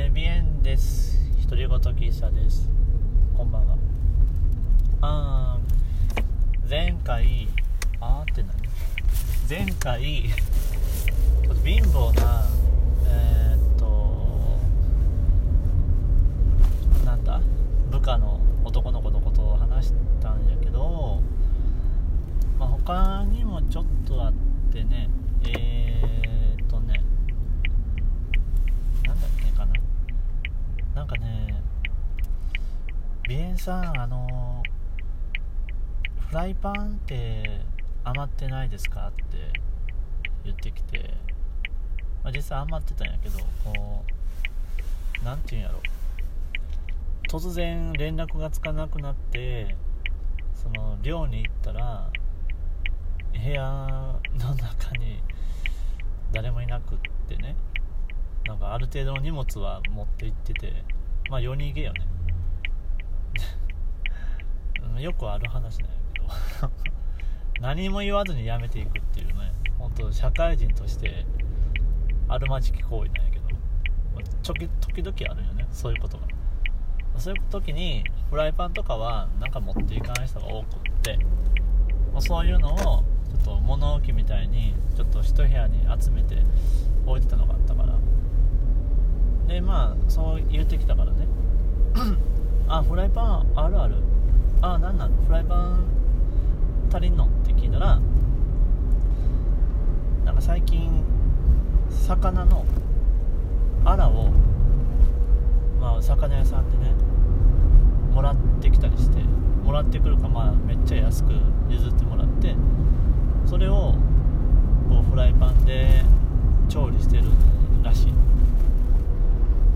えー、ビエンです。独り言喫茶です。こんばんは。あー前回あーって何？前回ちょっと貧乏なえー、っとなんだ部下の男の子のことを話したんやけど、まあ、他にもちょっとあってねえー、っとねなんだっけかななんかねビエンさんあのフライパンって余ってないですかって言ってきて、まあ、実際余ってたんやけどこうなんていうんやろ。突然連絡がつかなくなってその寮に行ったら部屋の中に誰もいなくってね。なんかある程度の荷物は持って行っててまあ夜逃げよね。うんよくある話なんやけど。何も言わずに辞めていくっていうね本当社会人としてあるまじき行為なんやけど。ちょき時々あるよねそういうことが。そういう時にフライパンとかはなんか持っていかない人が多くってそういうのをちょっと物置みたいにちょっと一部屋に集めて置いてたのがあったから。でまあそう言ってきたからね。あフライパンあるある。あなんなん？フライパン足りんの？って聞いたらなんか最近魚のアラをまあ魚屋さんでねもらってきたりしてもらってくるかまあめっちゃ安く譲ってもらってそれをこうフライパンで調理してるらしい。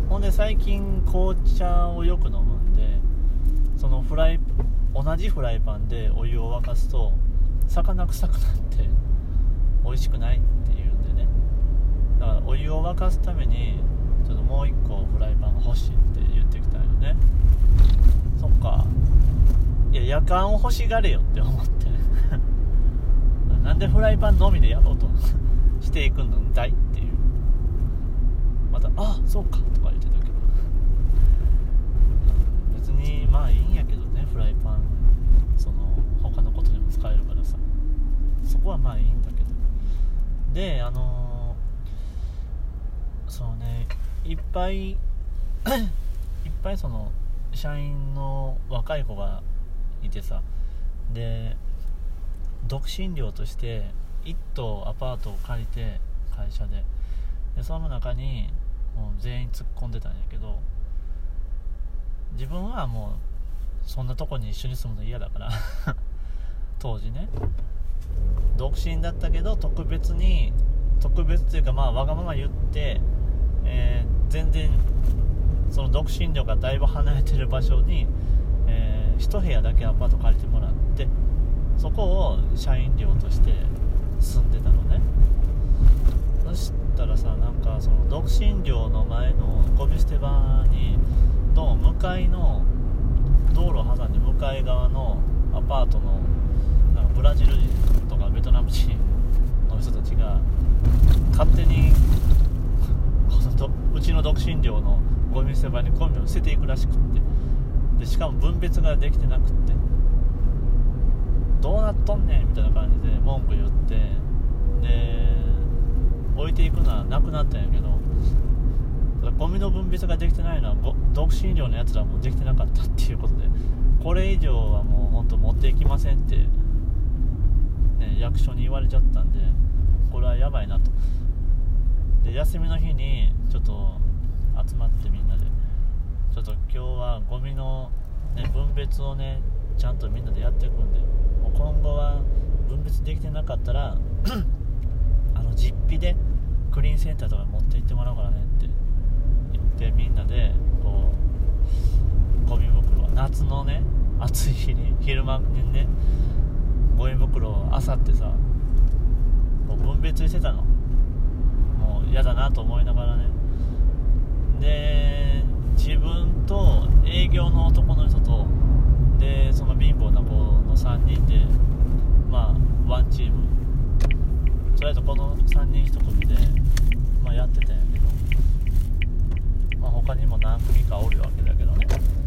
ほんで最近紅茶をよく飲むそのフライ同じフライパンでお湯を沸かすと魚臭くなって美味しくないっていうんでね。だからお湯を沸かすためにちょっともう1個フライパンが欲しいって言ってきたんよね。そっか。いや夜間を欲しがれよって思って。なんでフライパンのみでやろうとしていくんだいっていう。また「あそうか」とか言ってたけど別にまあいいんやけどねフライパンその他のことにも使えるからさそこはまあいいんだけどであのー、そうねいっぱい いっぱいその社員の若い子がいてさで独身寮として1棟アパートを借りて会社で。でその中にもう全員突っ込んでたんやけど自分はもうそんなとこに一緒に住むの嫌だから 当時ね。独身だったけど特別に特別っていうかまあわがまま言って、えー、全然その独身寮がだいぶ離れてる場所に、えー、1部屋だけアパート借りてもらってそこを社員寮として住んでたのね。そしたらさなんかその独身寮の前のゴミ捨て場にの向かいの道路を挟んで向かい側のアパートのなんかブラジル人とかベトナム人の人たちが勝手にうちの独身寮のゴミ捨て場にゴミを捨てていくらしくって。でしかも分別ができてなくって。どうなっとんねんみたいな感じで文句言って。で置いていくのはなくなったんやけど。ただゴミの分別ができてないのは独身寮のやつらもできてなかったっていうことで。これ以上はもう本当持っていきませんって、ね、役所に言われちゃったんでこれはやばいなと。で休みの日にちょっと集まってみんなで。ちょっと今日はゴミの、ね、分別をねちゃんとみんなでやっていくんで。もう今後は分別できてなかったら あの実費でクリーンセンターとか持って行ってもらおうからねって言ってみんなでこうゴミ袋夏のね暑い日に昼間にねゴミ袋をあさってさこう分別してたの。嫌だなと思いながらね。で自分と営業の男の人とでその貧乏な子の3人でまあワンチーム。とりあえずこの3人1組で、まあ、やってたんやけど、まあ、他にパー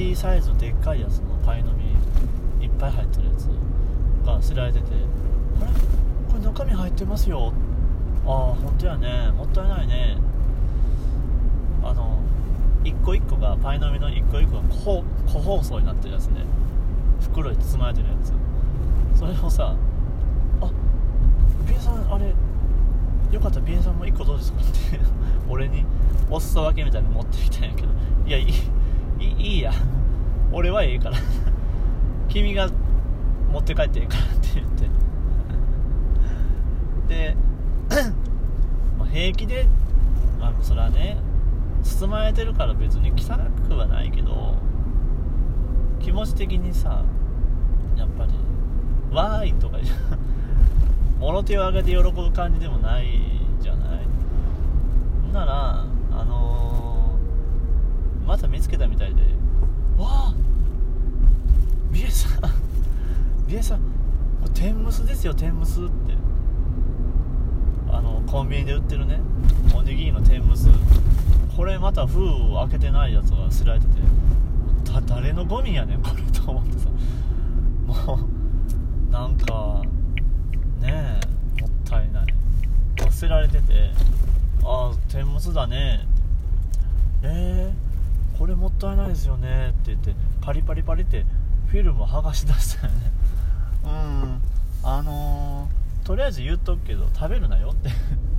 ティサイズでっかいやつのパイの実いっぱい入ってるやつが捨てられててあれ？これ中身入ってますよ。ああ本当やね。もったいないね。あの一個一個がパイの実の一個一個が個個包装になってるやつね袋に包まれてるやつ。それをさあビエさんあれよかった。らビエさんも1個どうですかって俺にお裾分けみたいなの持ってきたんやけど。いやいい。いいいや。俺はええから。君が持って帰ってええからって言って。で 平気で、まあ、それはね包まれてるから別に汚くはないけど気持ち的にさやっぱりわーいとかじゃ もろ手を挙げて喜ぶ感じでもないならあのー、また見つけたみたいで「わあビエさんビエさんこれ天むすですよ天むす」って。あのコンビニで売ってるねおにぎりの天むす。これまた封を開けてないやつが捨てられてて誰のゴミやねんこれと思ってさ。もうなんかねえもったいない。捨てられててああ天むすだねえー、これもったいないですよねって言ってパリパリパリってフィルム剥がし出したよね。うん。あのー、とりあえず言っとくけど食べるなよって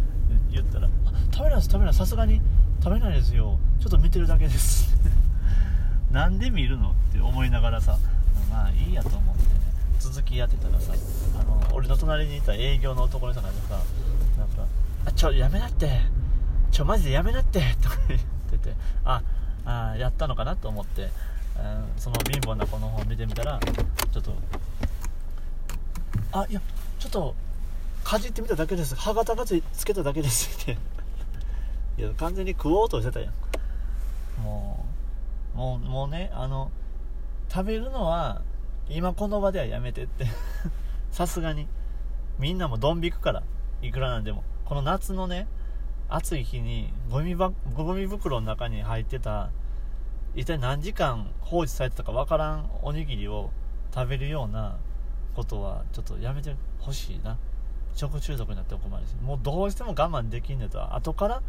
言ったら食べないです食べないさすがに食べないですよ。ちょっと見てるだけです なんで見るのって思いながらさまあいいやと思ってね続きやってたらさあの俺の隣にいた営業の男の人がさなんか「あちょやめなって。ちょマジでやめなって」とか言っててああやったのかなと思って、うん、その貧乏な子の方を見てみたらちょっとあいやちょっとかじってみただけです。歯型がつつけただけですって。いや完全に食おうとしてたやん。もうもうもうねあの食べるのは今この場ではやめてって。さすがに。みんなもドン引くから。いくらなんでも。この夏のね暑い日にゴミばゴミ袋の中に入ってた一体何時間放置されてたかわからんおにぎりを食べるようなことはちょっとやめてほしいな。食中毒になってお困りしもうどうしても我慢できんねと後から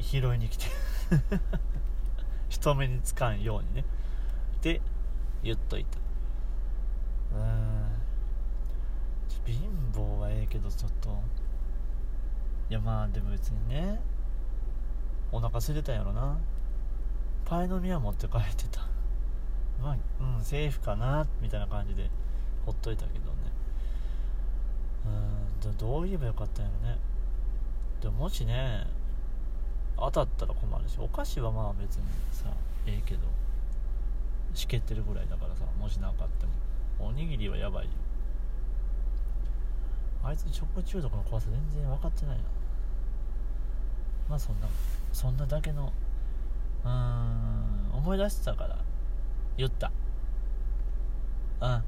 拾いに来て 人目につかんようにね。って言っといた。うん。貧乏はええけどちょっと。いやまあでも別にね。お腹空いてたんやろな。パイの実は持って帰ってた。まあうんセーフかなみたいな感じで。ほっといたけどね。うんどう言えばよかったんやろね。でももしね当たったら困るしお菓子はまあ別にさええけどしけってるぐらいだからさもしなかってもおにぎりはやばいよ。あいつ食中毒の怖さ全然分かってないな。まあそんなそんなだけのうーん思い出してたから言った。うん。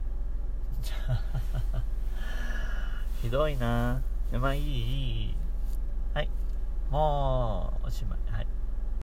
ひどいな。まあいいいいはい。もうおしまい。はい。